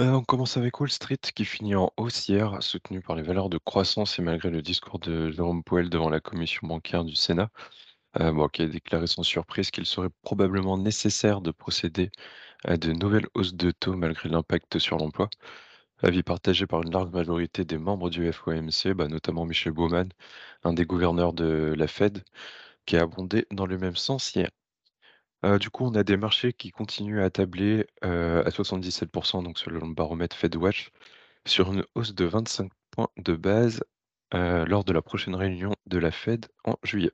Heu, on commence avec Wall Street qui finit en hausse hier, soutenu par les valeurs de croissance et malgré le discours de Jérôme Powell devant la commission bancaire du Sénat, bon, qui a déclaré sans surprise qu'il serait probablement nécessaire de procéder à de nouvelles hausses de taux malgré l'impact sur l'emploi. Avis partagé par une large majorité des membres du FOMC, bah, notamment Michel Bowman, un des gouverneurs de la Fed, qui a abondé dans le même sens hier. Heu, du coup, on a des marchés qui continuent à tabler, heu, à 77 donc selon le baromètre FedWatch, sur une hausse de 25 points de base, heu, lors de la prochaine réunion de la Fed en juillet.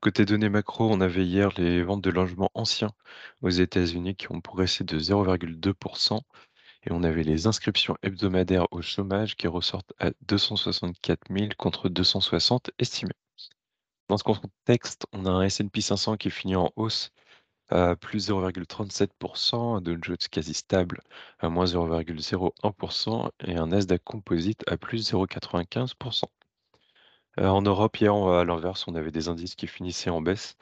Côté données macro, on avait hier les ventes de logements anciens aux États-Unis qui ont progressé de 0,2% et on avait les inscriptions hebdomadaires au chômage qui ressortent à 264 000 contre 260 estimés. Dans ce contexte, on a un S&P 500 qui finit en hausse à plus 0,37 un Dow Jones quasi stable à moins 0,01% et un Nasdaq Composite à plus 0,95 Heu, en Europe, hier, à l'inverse, on avait des indices qui finissaient en baisse.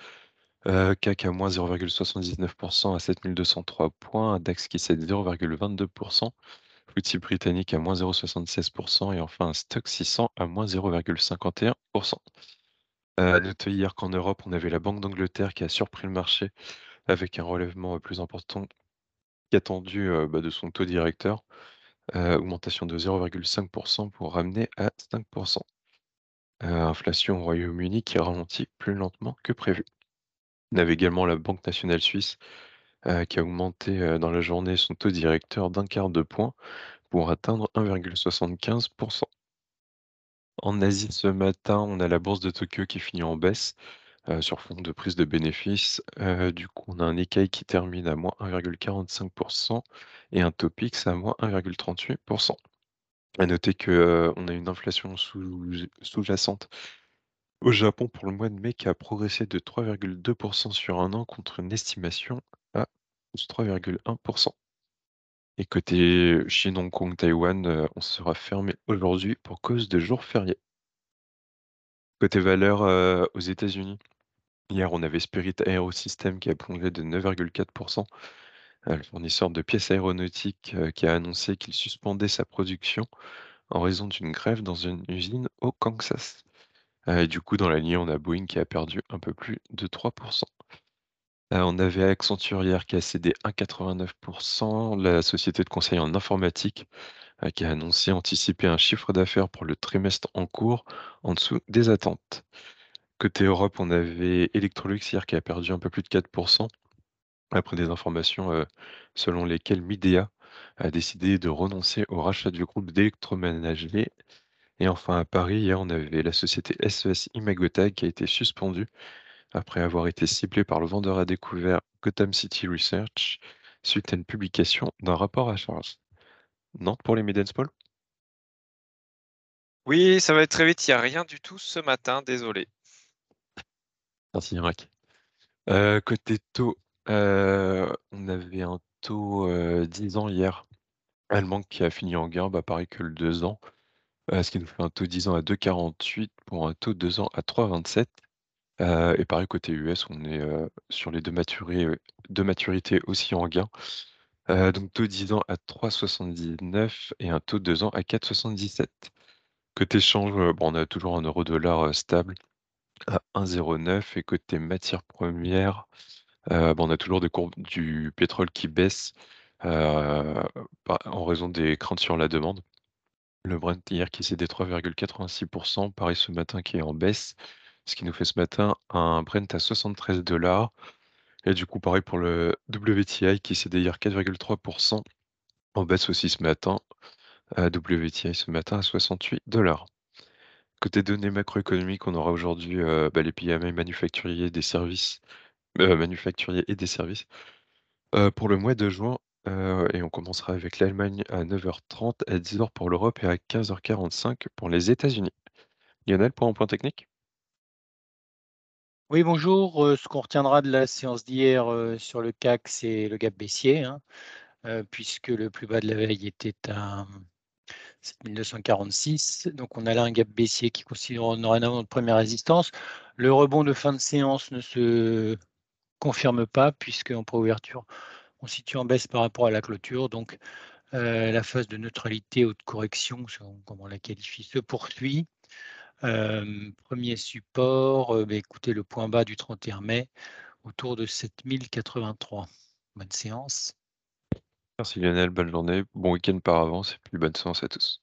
CAC à moins 0,79% à 7 203 points, DAX qui cède 0,22% FTSE britannique à moins 0,76% et enfin un Stoxx 600 à moins 0,51 Heu, à noter hier qu'en Europe, on avait la Banque d'Angleterre qui a surpris le marché avec un relèvement, plus important qu'attendu, bah, de son taux directeur, augmentation de 0,5% pour ramener à 5 Heu, inflation au Royaume-Uni qui ralentit plus lentement que prévu. On avait également la Banque nationale suisse, qui a augmenté, dans la journée son taux directeur d'un quart de point pour atteindre 1,75% En Asie ce matin, on a la bourse de Tokyo qui finit en baisse, heu, sur fond de prise de bénéfices. Heu, du coup, on a un Nikkei qui termine à -1,45 et un Topix à -1,38 À noter que, heu, on a une inflation sous sous-jacente au Japon pour le mois de mai qui a progressé de 3,2% sur un an contre une estimation à +3,1 et côté Chine, Hong Kong, Taïwan, on sera fermé aujourd'hui pour cause de jours fériés. Côté valeurs, heu, aux États-Unis, hier, on avait Spirit AeroSystems qui a plongé de 9,4 heu, le fournisseur de pièces aéronautiques, heu, qui a annoncé qu'il suspendait sa production en raison d'une grève dans une usine au Kansas. Heu, et du coup, dans la lignée, on a Boeing qui a perdu un peu plus de 3 Heu, on avait Accenture hier qui a cédé 1,89% la société de conseil en informatique, qui a annoncé anticiper un chiffre d'affaires pour le trimestre en cours en dessous des attentes. Côté Europe, on avait Electrolux hier qui a perdu un peu plus de 4% après des informations, heu, selon lesquelles Midea a décidé de renoncer au rachat du groupe d'électroménager et enfin à Paris, hier, on avait la société SES-imagotag qui a été suspendue après avoir été ciblée par le vendeur à découvert Gotham City Research suite à une publication d'un rapport à charge. Nantes pour les Mid Paul? Oui, ça va être très vite, il y a rien du tout ce matin, désolé. Merci. Heu, côté taux, heu, on avait un taux, heu, 10 ans hier allemand qui a fini en gain, bah, pareil que le 2 ans, heu, ce qui nous fait un taux 10 ans à 2,48 pour un taux 2 ans à 3,27. Heu et pareil côté US, on est, sur les 2 maturés, heu, 2 maturités aussi en gain. Donc taux 10 ans à 3,79 et un taux 2 ans à 4,77. Côté change, bon, on a toujours un euro dollar, stable à 1,09 et côté matières premières, heu, bah, on a toujours des courbes du pétrole qui baissent, heu, pa en raison des craintes sur la demande. Le Brent hier qui cédait 3,86% pareil ce matin qui est en baisse, ce qui nous fait ce matin un Brent à 73 et du coup pareil pour le WTI qui cédait hier 4,3% en baisse aussi ce matin, heu, WTI ce matin à 68 Côté données macroéconomiques, on aura aujourd'hui euh, bah, les PMI manufacturiers des services, euh, manufacturiers et des services euh, pour le mois de juin. et on commencera avec l'Allemagne à 9h30, à 10h pour l'Europe et à 15h45 pour les États-Unis. Lionel, pour un point technique? Oui, bonjour. Ce qu'on retiendra de la séance d'hier sur le CAC, c'est le gap baissier, hein, puisque le plus bas de la veille était un, 7246. Donc on a là un gap baissier qui constitue dorénavant notre première résistance. Le rebond de fin de séance ne se confirme pas puisque en préouverture, on situe en baisse par rapport à la clôture. Donc euh, la phase de neutralité ou de correction, selon comment on la qualifie, se poursuit. Euh, premier support, euh, bah, écoutez le point bas du 31 mai autour de 7083. Bonne séance. Merci Lionel, bonne journée, bon week-end par avance et puis bonne séance à tous.